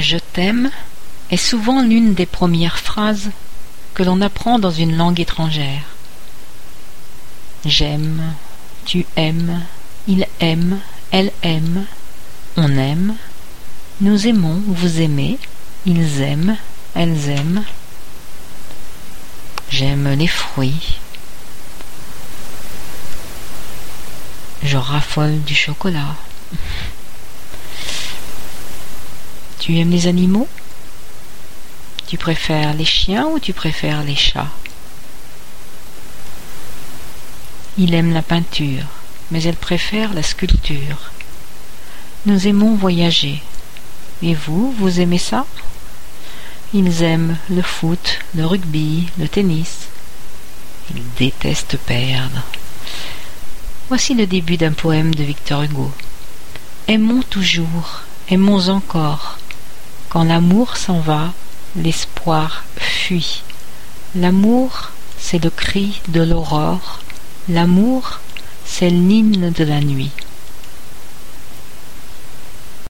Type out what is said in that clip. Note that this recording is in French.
Je t'aime est souvent l'une des premières phrases que l'on apprend dans une langue étrangère. J'aime, tu aimes, il aime, elle aime, on aime, nous aimons, vous aimez, ils aiment, elles aiment. J'aime les fruits. Je raffole du chocolat. Tu aimes les animaux? Tu préfères les chiens ou tu préfères les chats? Il aime la peinture, mais elle préfère la sculpture. Nous aimons voyager. Et vous, vous aimez ça? Ils aiment le foot, le rugby, le tennis. Ils détestent perdre. Voici le début d'un poème de Victor Hugo. Aimons toujours, aimons encore. Quand l'amour s'en va, l'espoir fuit. L'amour, c'est le cri de l'aurore. L'amour, c'est l'hymne de la nuit.